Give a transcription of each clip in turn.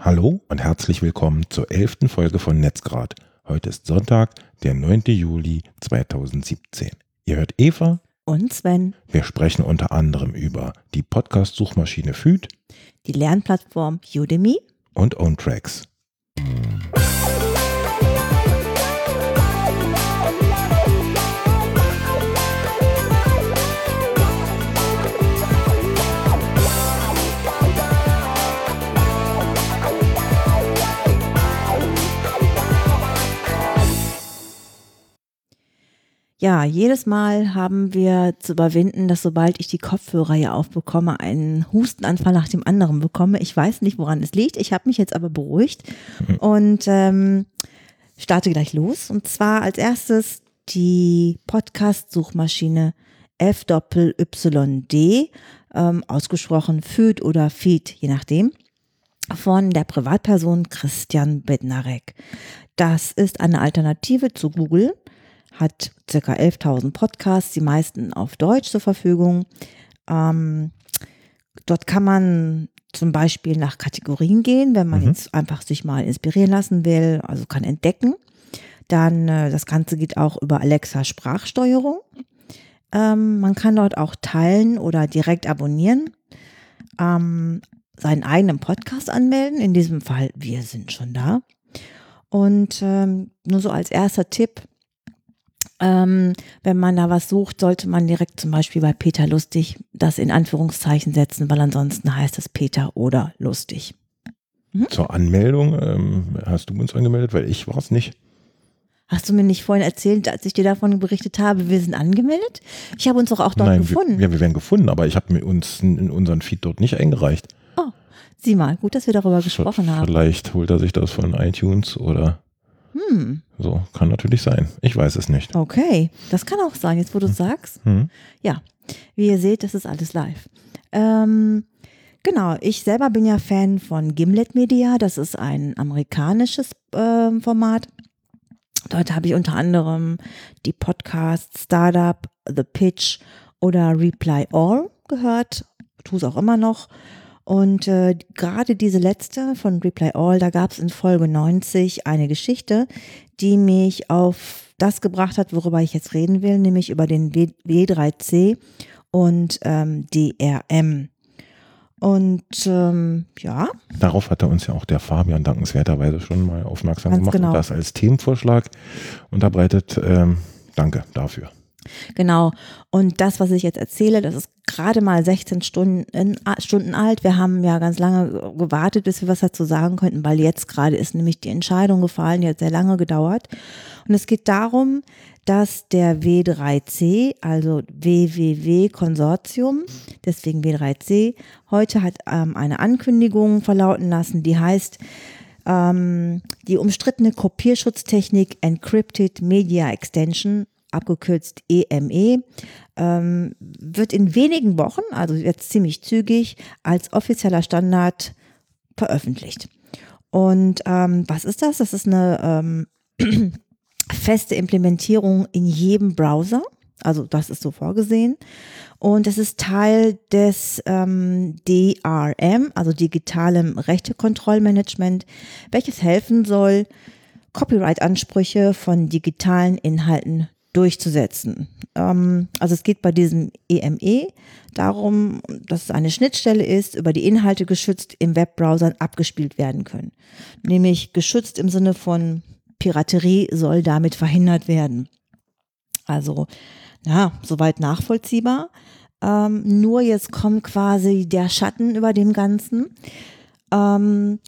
Hallo und herzlich willkommen zur elften Folge von Netzgrad. Heute ist Sonntag, der 9. Juli 2017. Ihr hört Eva und Sven. Wir sprechen unter anderem über die Podcast-Suchmaschine Food, die Lernplattform Udemy und OwnTracks. Ja, jedes Mal haben wir zu überwinden, dass sobald ich die Kopfhörer hier aufbekomme, einen Hustenanfall nach dem anderen bekomme. Ich weiß nicht, woran es liegt. Ich habe mich jetzt aber beruhigt mhm. und ähm, starte gleich los. Und zwar als erstes die Podcast-Suchmaschine FYYD, ähm, ausgesprochen Food oder Feed, je nachdem, von der Privatperson Christian Bednarek. Das ist eine Alternative zu Google hat circa 11.000 Podcasts, die meisten auf Deutsch zur Verfügung. Ähm, dort kann man zum Beispiel nach Kategorien gehen, wenn man mhm. jetzt einfach sich mal inspirieren lassen will, also kann entdecken. Dann äh, das Ganze geht auch über Alexa Sprachsteuerung. Ähm, man kann dort auch teilen oder direkt abonnieren, ähm, seinen eigenen Podcast anmelden. In diesem Fall, wir sind schon da. Und ähm, nur so als erster Tipp, ähm, wenn man da was sucht, sollte man direkt zum Beispiel bei Peter Lustig das in Anführungszeichen setzen, weil ansonsten heißt es Peter oder Lustig. Mhm. Zur Anmeldung ähm, hast du uns angemeldet, weil ich war es nicht. Hast du mir nicht vorhin erzählt, als ich dir davon berichtet habe, wir sind angemeldet? Ich habe uns doch auch dort Nein, gefunden. Wir, ja, wir werden gefunden, aber ich habe uns in unseren Feed dort nicht eingereicht. Oh, sieh mal, gut, dass wir darüber gesprochen haben. Vielleicht holt er sich das von iTunes oder hm. So, kann natürlich sein. Ich weiß es nicht. Okay, das kann auch sein, jetzt wo du hm. sagst. Hm. Ja, wie ihr seht, das ist alles live. Ähm, genau, ich selber bin ja Fan von Gimlet Media. Das ist ein amerikanisches äh, Format. Dort habe ich unter anderem die Podcasts Startup, The Pitch oder Reply All gehört. Tue es auch immer noch. Und äh, gerade diese letzte von Reply All, da gab es in Folge 90 eine Geschichte, die mich auf das gebracht hat, worüber ich jetzt reden will, nämlich über den W3C und ähm, DRM. Und ähm, ja. Darauf hatte uns ja auch der Fabian dankenswerterweise schon mal aufmerksam Ganz gemacht genau. und das als Themenvorschlag unterbreitet. Ähm, danke dafür. Genau. Und das, was ich jetzt erzähle, das ist gerade mal 16 Stunden, Stunden alt. Wir haben ja ganz lange gewartet, bis wir was dazu sagen könnten, weil jetzt gerade ist nämlich die Entscheidung gefallen, die hat sehr lange gedauert. Und es geht darum, dass der W3C, also WWW Konsortium, deswegen W3C, heute hat ähm, eine Ankündigung verlauten lassen, die heißt, ähm, die umstrittene Kopierschutztechnik Encrypted Media Extension abgekürzt EME, e, ähm, wird in wenigen Wochen, also jetzt ziemlich zügig, als offizieller Standard veröffentlicht. Und ähm, was ist das? Das ist eine ähm, feste Implementierung in jedem Browser. Also das ist so vorgesehen. Und es ist Teil des ähm, DRM, also digitalem Rechtekontrollmanagement, welches helfen soll, Copyright-Ansprüche von digitalen Inhalten durchzusetzen. Ähm, also es geht bei diesem EME e darum, dass es eine Schnittstelle ist, über die Inhalte geschützt im Webbrowsern abgespielt werden können. Nämlich geschützt im Sinne von Piraterie soll damit verhindert werden. Also, ja, soweit nachvollziehbar. Ähm, nur jetzt kommt quasi der Schatten über dem Ganzen. Ähm,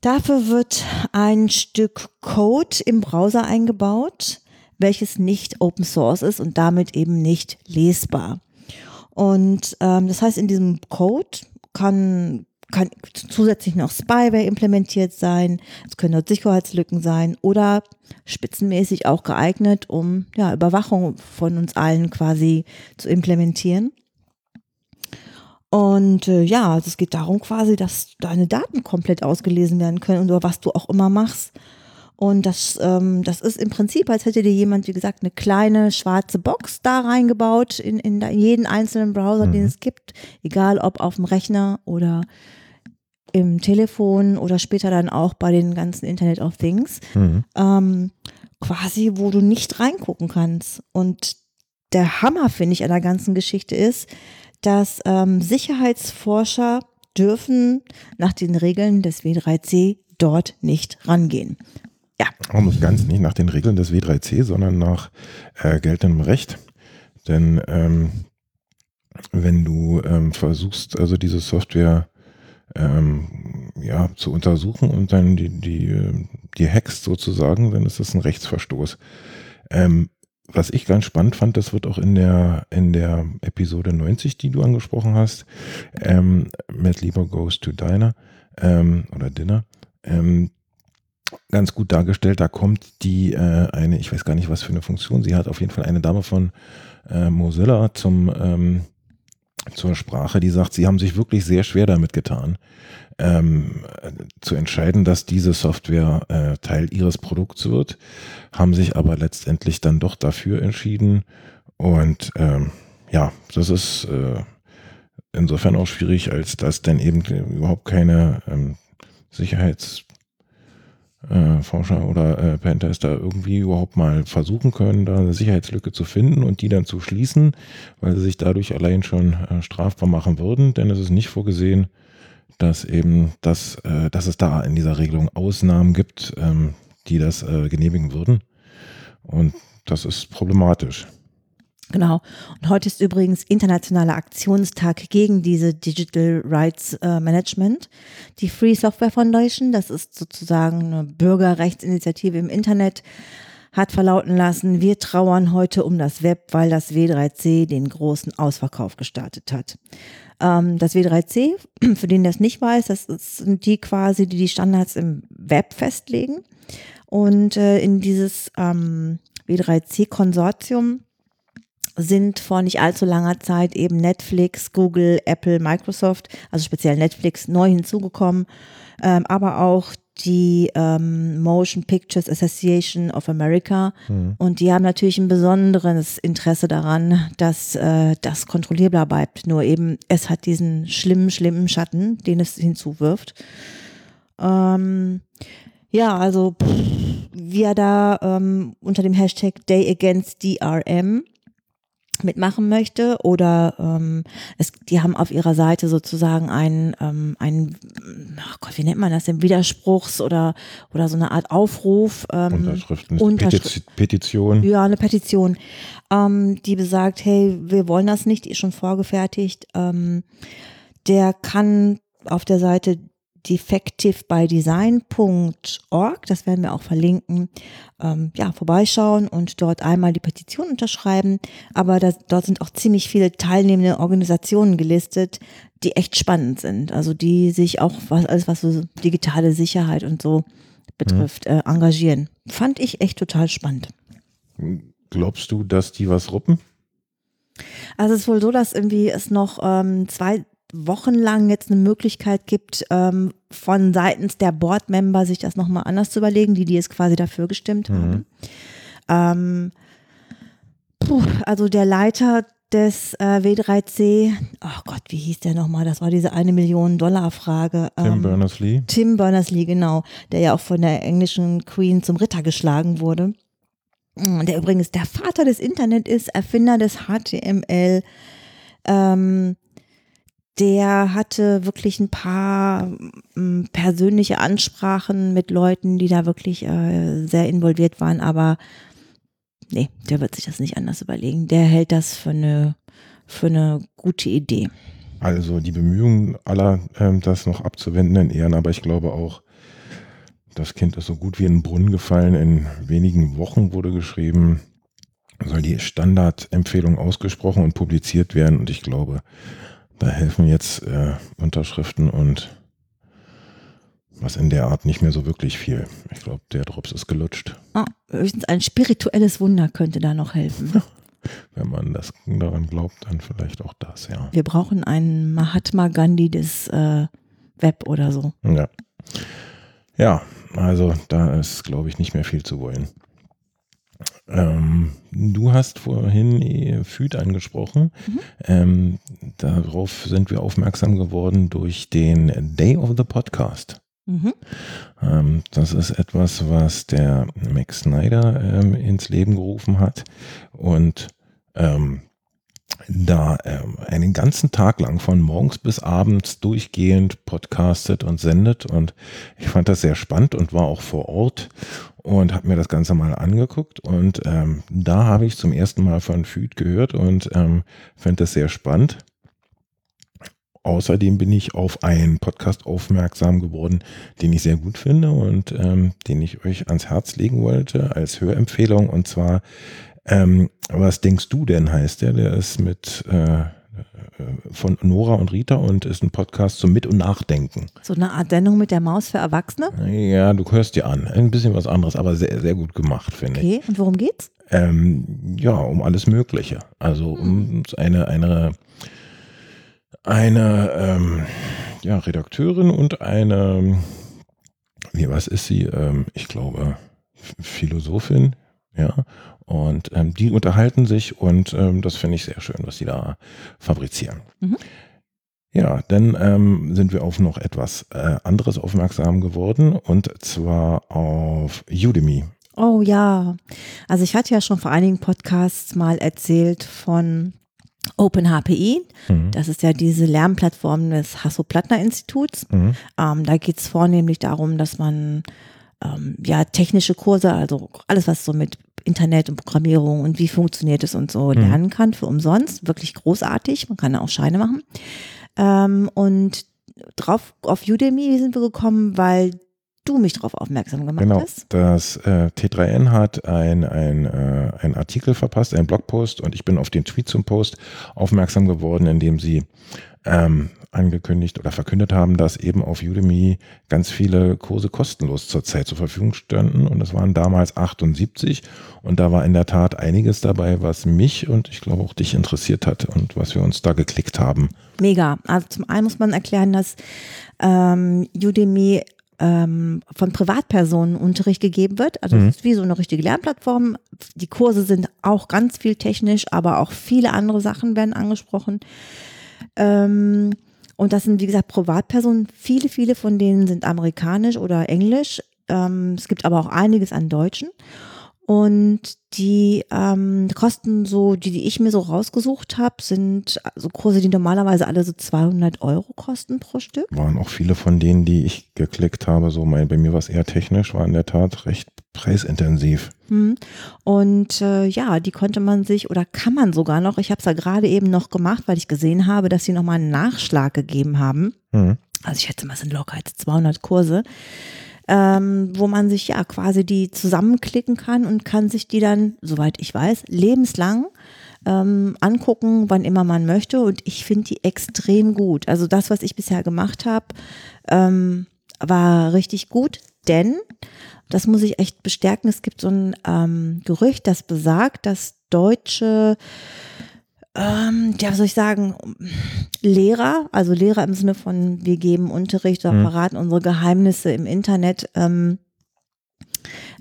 dafür wird ein Stück Code im Browser eingebaut, welches nicht Open Source ist und damit eben nicht lesbar. Und ähm, das heißt, in diesem Code kann, kann zusätzlich noch Spyware implementiert sein, es können dort Sicherheitslücken sein oder spitzenmäßig auch geeignet, um ja, Überwachung von uns allen quasi zu implementieren. Und äh, ja, also es geht darum quasi, dass deine Daten komplett ausgelesen werden können oder was du auch immer machst. Und das, ähm, das ist im Prinzip, als hätte dir jemand, wie gesagt, eine kleine schwarze Box da reingebaut in, in, jeden einzelnen Browser, mhm. den es gibt, egal ob auf dem Rechner oder im Telefon oder später dann auch bei den ganzen Internet of Things, Mhm. ähm, quasi, wo du nicht reingucken kannst. Und der Hammer, finde ich, an der ganzen Geschichte ist, dass ähm, Sicherheitsforscher dürfen nach den Regeln des W3C dort nicht rangehen. Auch nicht ganz nicht nach den Regeln des W3C, sondern nach äh, geltendem Recht. Denn ähm, wenn du ähm, versuchst, also diese Software ähm, ja, zu untersuchen und dann die, die, äh, die hackst sozusagen, dann ist das ein Rechtsverstoß. Ähm, was ich ganz spannend fand, das wird auch in der, in der Episode 90, die du angesprochen hast, ähm, Matt Lieber Goes to Diner ähm, oder Dinner, ähm, ganz gut dargestellt. Da kommt die äh, eine, ich weiß gar nicht, was für eine Funktion sie hat, auf jeden Fall eine Dame von äh, Mozilla zum ähm, zur Sprache, die sagt, sie haben sich wirklich sehr schwer damit getan, ähm, äh, zu entscheiden, dass diese Software äh, Teil ihres Produkts wird, haben sich aber letztendlich dann doch dafür entschieden. Und ähm, ja, das ist äh, insofern auch schwierig, als dass denn eben überhaupt keine ähm, Sicherheits äh, Forscher oder äh, Pentester irgendwie überhaupt mal versuchen können, da eine Sicherheitslücke zu finden und die dann zu schließen, weil sie sich dadurch allein schon äh, strafbar machen würden, denn es ist nicht vorgesehen, dass eben das, äh, dass es da in dieser Regelung Ausnahmen gibt, ähm, die das äh, genehmigen würden. Und das ist problematisch. Genau. Und heute ist übrigens internationaler Aktionstag gegen diese Digital Rights äh, Management. Die Free Software Foundation, das ist sozusagen eine Bürgerrechtsinitiative im Internet, hat verlauten lassen, wir trauern heute um das Web, weil das W3C den großen Ausverkauf gestartet hat. Ähm, das W3C, für den das nicht weiß, das sind die quasi, die die Standards im Web festlegen. Und äh, in dieses ähm, W3C-Konsortium sind vor nicht allzu langer Zeit eben Netflix, Google, Apple, Microsoft, also speziell Netflix, neu hinzugekommen, ähm, aber auch die ähm, Motion Pictures Association of America. Und die haben natürlich ein besonderes Interesse daran, dass äh, das kontrollierbar bleibt. Nur eben, es hat diesen schlimmen, schlimmen Schatten, den es hinzuwirft. Ähm, ja, also pff, wer da ähm, unter dem Hashtag Day Against DRM mitmachen möchte oder ähm, es, die haben auf ihrer Seite sozusagen einen, ähm, einen, ach Gott, wie nennt man das denn, Widerspruchs oder, oder so eine Art Aufruf. Ähm, Unterschriften, Unterschri- Petiz Petition. ja, eine Petition, ähm, die besagt, hey, wir wollen das nicht, ist schon vorgefertigt. Ähm, der kann auf der Seite defectivebydesign.org, das werden wir auch verlinken, ähm, ja, vorbeischauen und dort einmal die Petition unterschreiben. Aber das, dort sind auch ziemlich viele teilnehmende Organisationen gelistet, die echt spannend sind. Also die sich auch was, alles, was so digitale Sicherheit und so betrifft, äh, engagieren. Fand ich echt total spannend. Glaubst du, dass die was ruppen? Also es ist wohl so, dass irgendwie es noch ähm, zwei Wochen lang jetzt eine Möglichkeit gibt, ähm, von seitens der Board-Member sich das nochmal anders zu überlegen, die, die jetzt quasi dafür gestimmt haben. Ähm, puh, also der Leiter des äh, W3C, oh Gott, wie hieß der nochmal? Das war diese eine Million Dollar Frage. Tim ähm, Berners-Lee? Tim Berners-Lee, genau, der ja auch von der englischen Queen zum Ritter geschlagen wurde. Mm, Der übrigens der Vater des Internet ist, Erfinder des HTML. Ähm, der hatte wirklich ein paar mm, persönliche Ansprachen mit Leuten, die da wirklich äh, sehr involviert waren, aber nee, der wird sich das nicht anders überlegen. Der hält das für eine, für eine gute Idee. Also die Bemühungen aller, ähm, das noch abzuwenden in Ehren, aber ich glaube auch, das Kind ist so gut wie in den Brunnen gefallen. In wenigen Wochen wurde geschrieben, soll die Standardempfehlung ausgesprochen und publiziert werden. Und ich glaube, da helfen jetzt äh, Unterschriften und was in der Art nicht mehr so wirklich viel. Ich glaube, der Drops ist gelutscht, Ah, höchstens ein spirituelles Wunder könnte da noch helfen. wenn man das daran glaubt, dann vielleicht auch das, ja. Wir brauchen einen Mahatma Gandhi des äh, Web oder so. Ja. Ja, also da ist, glaube ich, nicht mehr viel zu wollen. Ähm, du hast vorhin äh, FÜD angesprochen. Mhm. Ähm, darauf sind wir aufmerksam geworden durch den Day of the Podcast. Mhm. Ähm, das ist etwas, was der Max Snyder ähm, ins Leben gerufen hat und ähm, da ähm, einen ganzen Tag lang von morgens bis abends durchgehend podcastet und sendet. Und ich fand das sehr spannend und war auch vor Ort und habe mir das Ganze mal angeguckt. Und ähm, da habe ich zum ersten Mal von Füd gehört und ähm, fand das sehr spannend. Außerdem bin ich auf einen Podcast aufmerksam geworden, den ich sehr gut finde und ähm, den ich euch ans Herz legen wollte als Hörempfehlung. Und zwar ähm, was denkst du denn, heißt der? Der ist mit äh, äh, von Nora und Rita und ist ein Podcast zum Mit- und Nachdenken. So eine Art Sendung mit der Maus für Erwachsene? Ja, du hörst dir an. Ein bisschen was anderes, aber sehr, sehr gut gemacht, finde ich. Okay, und worum geht's? Ähm, ja, um alles Mögliche. Also um eine, eine, eine ähm, ja, Redakteurin und eine, wie was ist sie? Ähm, ich glaube, Philosophin, ja. Und ähm, die unterhalten sich und ähm, das finde ich sehr schön, was die da fabrizieren. Mhm. Ja, dann ähm, sind wir auf noch etwas äh, anderes aufmerksam geworden und zwar auf Udemy. Oh ja, also ich hatte ja schon vor einigen Podcasts mal erzählt von OpenHPI. Mhm. Das ist ja diese Lernplattform des Hasso-Plattner-Instituts. Mhm. Ähm, da geht es vornehmlich darum, dass man ähm, ja technische Kurse, also alles, was so mit Internet und Programmierung und wie funktioniert es und so lernen kann für umsonst. Wirklich großartig. Man kann auch Scheine machen. Ähm, und drauf auf Udemy sind wir gekommen, weil du mich darauf aufmerksam gemacht Genau, hast. das äh, T3N hat ein, ein, äh, ein Artikel verpasst, einen Blogpost und ich bin auf den Tweet zum Post aufmerksam geworden, in dem sie ähm, angekündigt oder verkündet haben, dass eben auf Udemy ganz viele Kurse kostenlos zurzeit zur Verfügung standen und es waren damals 78 und da war in der Tat einiges dabei, was mich und ich glaube auch dich interessiert hat und was wir uns da geklickt haben. Mega. Also zum einen muss man erklären, dass ähm, Udemy ähm, von Privatpersonen Unterricht gegeben wird. Also es ist wie so eine richtige Lernplattform. Die Kurse sind auch ganz viel technisch, aber auch viele andere Sachen werden angesprochen. Ähm, und das sind, wie gesagt, Privatpersonen. Viele, viele von denen sind amerikanisch oder englisch. Ähm, es gibt aber auch einiges an Deutschen. Und die ähm, Kosten, so die, die ich mir so rausgesucht habe, sind so Kurse, die normalerweise alle so 200 Euro kosten pro Stück. Waren auch viele von denen, die ich geklickt habe, so mein, bei mir war es eher technisch, war in der Tat recht preisintensiv. Hm. Und äh, ja, die konnte man sich oder kann man sogar noch, ich habe es ja gerade eben noch gemacht, weil ich gesehen habe, dass sie nochmal einen Nachschlag gegeben haben. Mhm. Also ich schätze mal, es sind locker jetzt 200 Kurse, ähm, wo man sich ja quasi die zusammenklicken kann und kann sich die dann, soweit ich weiß, lebenslang ähm, angucken, wann immer man möchte. Und ich finde die extrem gut. Also das, was ich bisher gemacht habe, ähm, war richtig gut, denn das muss ich echt bestärken. Es gibt so ein ähm, Gerücht, das besagt, dass deutsche, ähm, ja, was soll ich sagen, Lehrer, also Lehrer im Sinne von, wir geben Unterricht oder Mhm. verraten unsere Geheimnisse im Internet, ähm,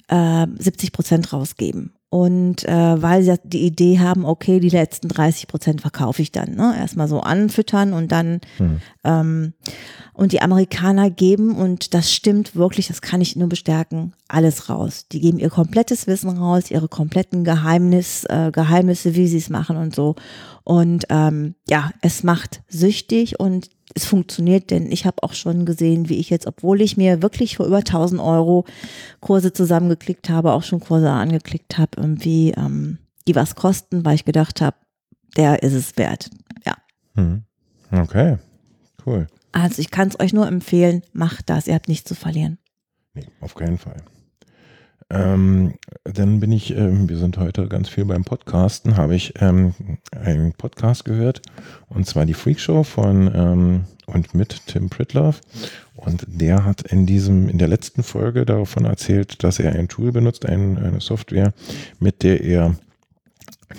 äh, 70 Prozent rausgeben. Und äh, weil sie die Idee haben, okay, die letzten 30 Prozent verkaufe ich dann. Ne? Erstmal so anfüttern und dann Mhm. ähm, und die Amerikaner geben, und das stimmt wirklich, das kann ich nur bestärken, alles raus. Die geben ihr komplettes Wissen raus, ihre kompletten Geheimnis, äh, Geheimnisse, wie sie es machen und so. Und ähm, ja, es macht süchtig und es funktioniert, denn ich habe auch schon gesehen, wie ich jetzt, obwohl ich mir wirklich für über 1000 Euro Kurse zusammengeklickt habe, auch schon Kurse angeklickt habe, irgendwie, ähm, die was kosten, weil ich gedacht habe, der ist es wert. Ja. Mhm. Okay, cool. Also ich kann es euch nur empfehlen, macht das, ihr habt nichts zu verlieren. Nee, auf keinen Fall. Ähm, dann bin ich, ähm, wir sind heute ganz viel beim Podcasten, habe ich ähm, einen Podcast gehört und zwar die Freak Show von ähm, und mit Tim Pritloff und der hat in diesem, in der letzten Folge davon erzählt, dass er ein Tool benutzt, ein, eine Software, mit der er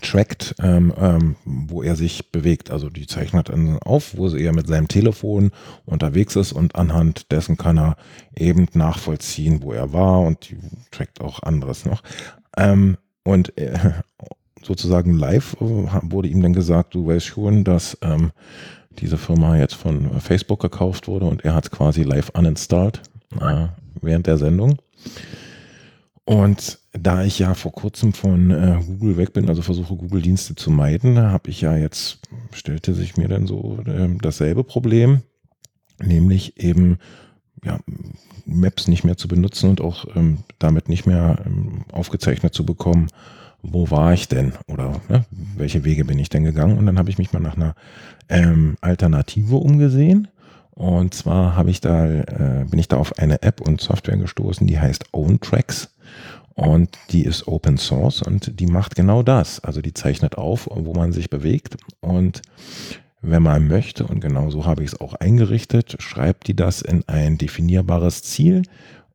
trackt, ähm, ähm, wo er sich bewegt. Also die zeichnet dann auf, wo er mit seinem Telefon unterwegs ist und anhand dessen kann er eben nachvollziehen, wo er war und die trackt auch anderes noch. Ähm, und äh, sozusagen live äh, wurde ihm dann gesagt, du weißt schon, dass ähm, diese Firma jetzt von Facebook gekauft wurde und er hat es quasi live uninstalled äh, während der Sendung. Und da ich ja vor kurzem von äh, Google weg bin, also versuche Google-Dienste zu meiden, habe ich ja jetzt, stellte sich mir dann so äh, dasselbe Problem, nämlich eben ja, Maps nicht mehr zu benutzen und auch ähm, damit nicht mehr ähm, aufgezeichnet zu bekommen, wo war ich denn oder ne, welche Wege bin ich denn gegangen. Und dann habe ich mich mal nach einer ähm, Alternative umgesehen. Und zwar habe ich da, äh, bin ich da auf eine App und Software gestoßen, die heißt OwnTracks. Und die ist Open Source und die macht genau das. Also die zeichnet auf, wo man sich bewegt. Und wenn man möchte, und genau so habe ich es auch eingerichtet, schreibt die das in ein definierbares Ziel.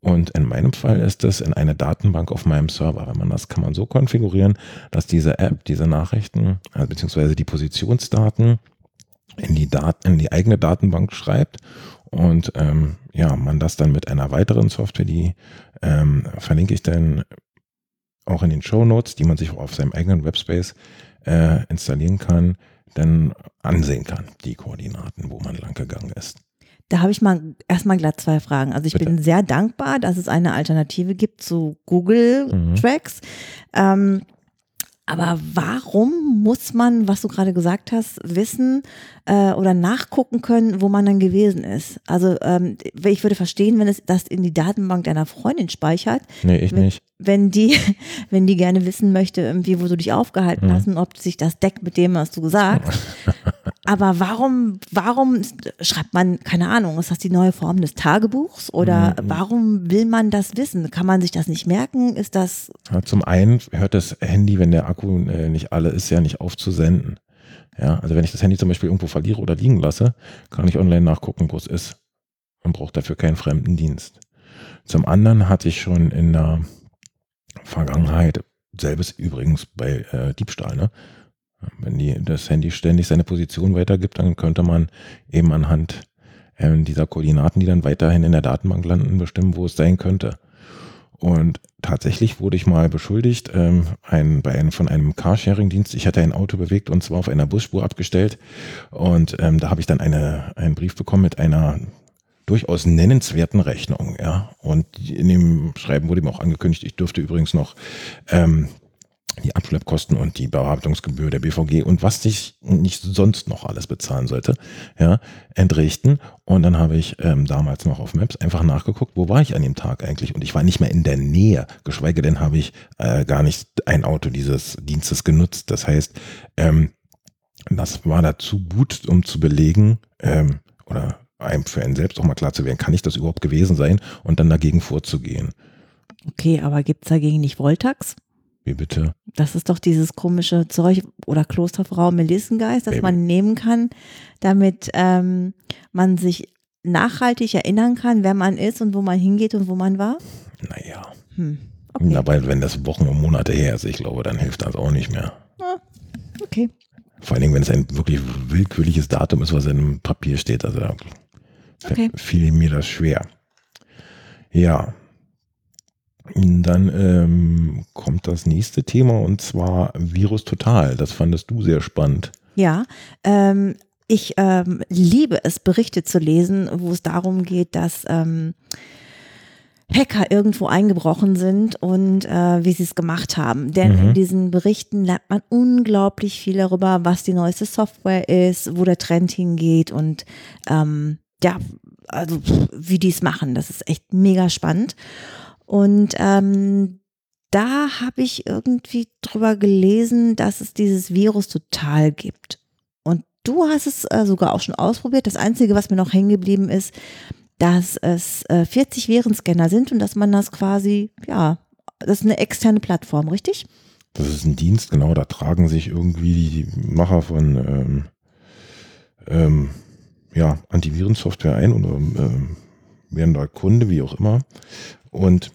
Und in meinem Fall ist es in eine Datenbank auf meinem Server. Wenn man das kann man so konfigurieren, dass diese App, diese Nachrichten, also beziehungsweise die Positionsdaten in die, Daten, in die eigene Datenbank schreibt und ähm, ja, man das dann mit einer weiteren Software, die ähm, verlinke ich dann auch in den Show Notes, die man sich auf seinem eigenen Webspace äh, installieren kann, dann ansehen kann, die Koordinaten, wo man lang gegangen ist. Da habe ich mal erstmal glatt zwei Fragen. Also ich Bitte. bin sehr dankbar, dass es eine Alternative gibt zu Google mhm. Tracks. Ähm, aber warum muss man, was du gerade gesagt hast, wissen äh, oder nachgucken können, wo man dann gewesen ist? Also ähm, ich würde verstehen, wenn es das in die Datenbank deiner Freundin speichert. Nee, ich wenn, nicht. Wenn die, wenn die gerne wissen möchte, irgendwie, wo du dich aufgehalten mhm. hast und ob sich das deckt mit dem, was du gesagt hast. Aber warum, warum schreibt man, keine Ahnung, ist das die neue Form des Tagebuchs? Oder mhm. warum will man das wissen? Kann man sich das nicht merken? Ist das. Ja, zum einen hört das Handy, wenn der Akku äh, nicht alle ist, ja nicht auf zu senden. Ja, also wenn ich das Handy zum Beispiel irgendwo verliere oder liegen lasse, kann ich online nachgucken, wo es ist. Man braucht dafür keinen fremden Dienst. Zum anderen hatte ich schon in der Vergangenheit, selbes übrigens bei äh, Diebstahl, ne? Wenn die, das Handy ständig seine Position weitergibt, dann könnte man eben anhand äh, dieser Koordinaten, die dann weiterhin in der Datenbank landen, bestimmen, wo es sein könnte. Und tatsächlich wurde ich mal beschuldigt, ähm, ein, bei einem, von einem Carsharing-Dienst. Ich hatte ein Auto bewegt und zwar auf einer Busspur abgestellt. Und ähm, da habe ich dann eine, einen Brief bekommen mit einer durchaus nennenswerten Rechnung. Ja. Und in dem Schreiben wurde ihm auch angekündigt, ich dürfte übrigens noch ähm, die Abschleppkosten und die Bearbeitungsgebühr der BVG und was ich nicht sonst noch alles bezahlen sollte, ja, entrichten. Und dann habe ich ähm, damals noch auf Maps einfach nachgeguckt, wo war ich an dem Tag eigentlich? Und ich war nicht mehr in der Nähe, geschweige denn habe ich äh, gar nicht ein Auto dieses Dienstes genutzt. Das heißt, ähm, das war dazu gut, um zu belegen, ähm, oder einem für einen selbst auch mal klar zu werden, kann ich das überhaupt gewesen sein und dann dagegen vorzugehen. Okay, aber gibt es dagegen nicht Voltax? Wie bitte? Das ist doch dieses komische Zeug oder Klosterfrau Melissengeist, das Baby. man nehmen kann, damit ähm, man sich nachhaltig erinnern kann, wer man ist und wo man hingeht und wo man war? Naja. Hm. Okay. Dabei, wenn das Wochen und Monate her ist, ich glaube, dann hilft das auch nicht mehr. Ah, okay. Vor allen Dingen, wenn es ein wirklich willkürliches Datum ist, was in einem Papier steht. Also okay. fiel mir das schwer. Ja, dann ähm, kommt das nächste Thema und zwar Virus Total. Das fandest du sehr spannend. Ja, ähm, ich ähm, liebe es, Berichte zu lesen, wo es darum geht, dass ähm, Hacker irgendwo eingebrochen sind und äh, wie sie es gemacht haben. Denn mhm. in diesen Berichten lernt man unglaublich viel darüber, was die neueste Software ist, wo der Trend hingeht und ähm, ja, also wie die es machen. Das ist echt mega spannend. Und ähm, da habe ich irgendwie drüber gelesen, dass es dieses Virus total gibt. Und du hast es äh, sogar auch schon ausprobiert. Das Einzige, was mir noch hängen geblieben ist, dass es äh, 40 Virenscanner sind und dass man das quasi, ja, das ist eine externe Plattform, richtig? Das ist ein Dienst, genau, da tragen sich irgendwie die Macher von ähm, ähm, ja, Antivirensoftware ein oder ähm, werden da Kunde, wie auch immer. Und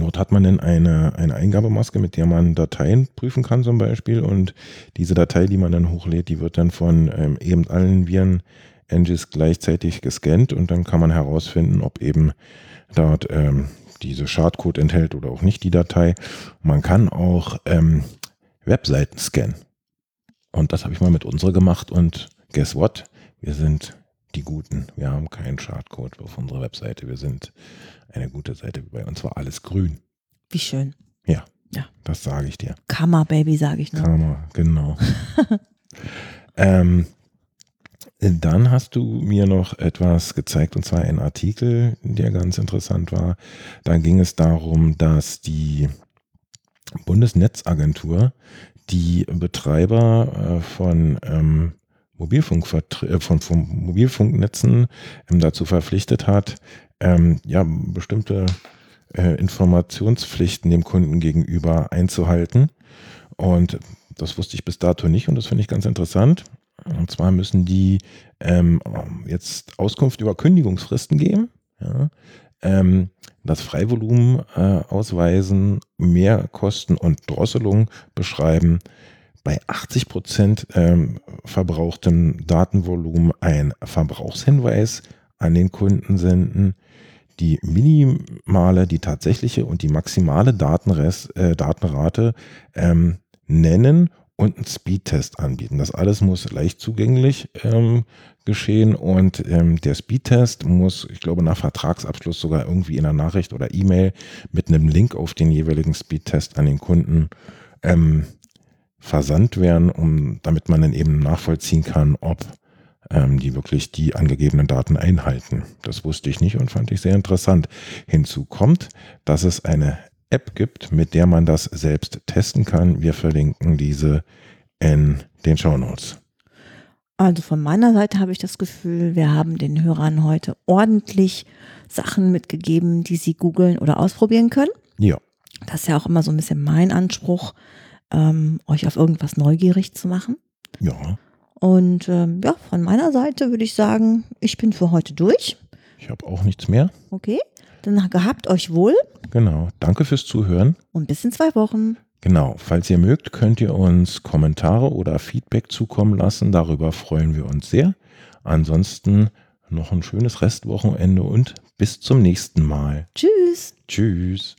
Dort hat man dann eine, eine Eingabemaske, mit der man Dateien prüfen kann zum Beispiel. Und diese Datei, die man dann hochlädt, die wird dann von ähm, eben allen Viren Engines gleichzeitig gescannt und dann kann man herausfinden, ob eben dort ähm, diese Schadcode enthält oder auch nicht die Datei. Man kann auch ähm, Webseiten scannen. Und das habe ich mal mit unserer gemacht und guess what? Wir sind die Guten. Wir haben keinen Schadcode auf unserer Webseite. Wir sind eine gute Seite. Bei uns war alles grün. Wie schön. Ja. Ja. Das sage ich dir. Karma, Baby, sage ich nur. Karma, genau. ähm, dann hast du mir noch etwas gezeigt, und zwar einen Artikel, der ganz interessant war. Da ging es darum, dass die Bundesnetzagentur die Betreiber äh, von, ähm, Mobilfunk äh, von, von Mobilfunknetzen ähm, dazu verpflichtet hat, ähm, ja, bestimmte äh, Informationspflichten dem Kunden gegenüber einzuhalten. Und das wusste ich bis dato nicht und das finde ich ganz interessant. Und zwar müssen die ähm, jetzt Auskunft über Kündigungsfristen geben, ja, ähm, das Freivolumen äh, ausweisen, Mehrkosten und Drosselung beschreiben, bei 80 Prozent ähm, verbrauchtem Datenvolumen ein Verbrauchshinweis an den Kunden senden, die minimale, die tatsächliche und die maximale Datenrest, äh, Datenrate ähm, nennen und einen Speedtest anbieten. Das alles muss leicht zugänglich ähm, geschehen und ähm, der Speedtest muss, ich glaube, nach Vertragsabschluss sogar irgendwie in der Nachricht oder E-Mail mit einem Link auf den jeweiligen Speedtest an den Kunden ähm, versandt werden, um, damit man dann eben nachvollziehen kann, ob ähm, die wirklich die angegebenen Daten einhalten. Das wusste ich nicht und fand ich sehr interessant. Hinzu kommt, dass es eine App gibt, mit der man das selbst testen kann. Wir verlinken diese in den Show Notes. Also von meiner Seite habe ich das Gefühl, wir haben den Hörern heute ordentlich Sachen mitgegeben, die sie googeln oder ausprobieren können. Ja. Das ist ja auch immer so ein bisschen mein Anspruch, ähm, euch auf irgendwas neugierig zu machen. Ja. Und ähm, ja, von meiner Seite würde ich sagen, ich bin für heute durch. Ich habe auch nichts mehr. Okay. Dann gehabt euch wohl. Genau. Danke fürs Zuhören. Und bis in zwei Wochen. Genau. Falls ihr mögt, könnt ihr uns Kommentare oder Feedback zukommen lassen. Darüber freuen wir uns sehr. Ansonsten noch ein schönes Restwochenende und bis zum nächsten Mal. Tschüss. Tschüss.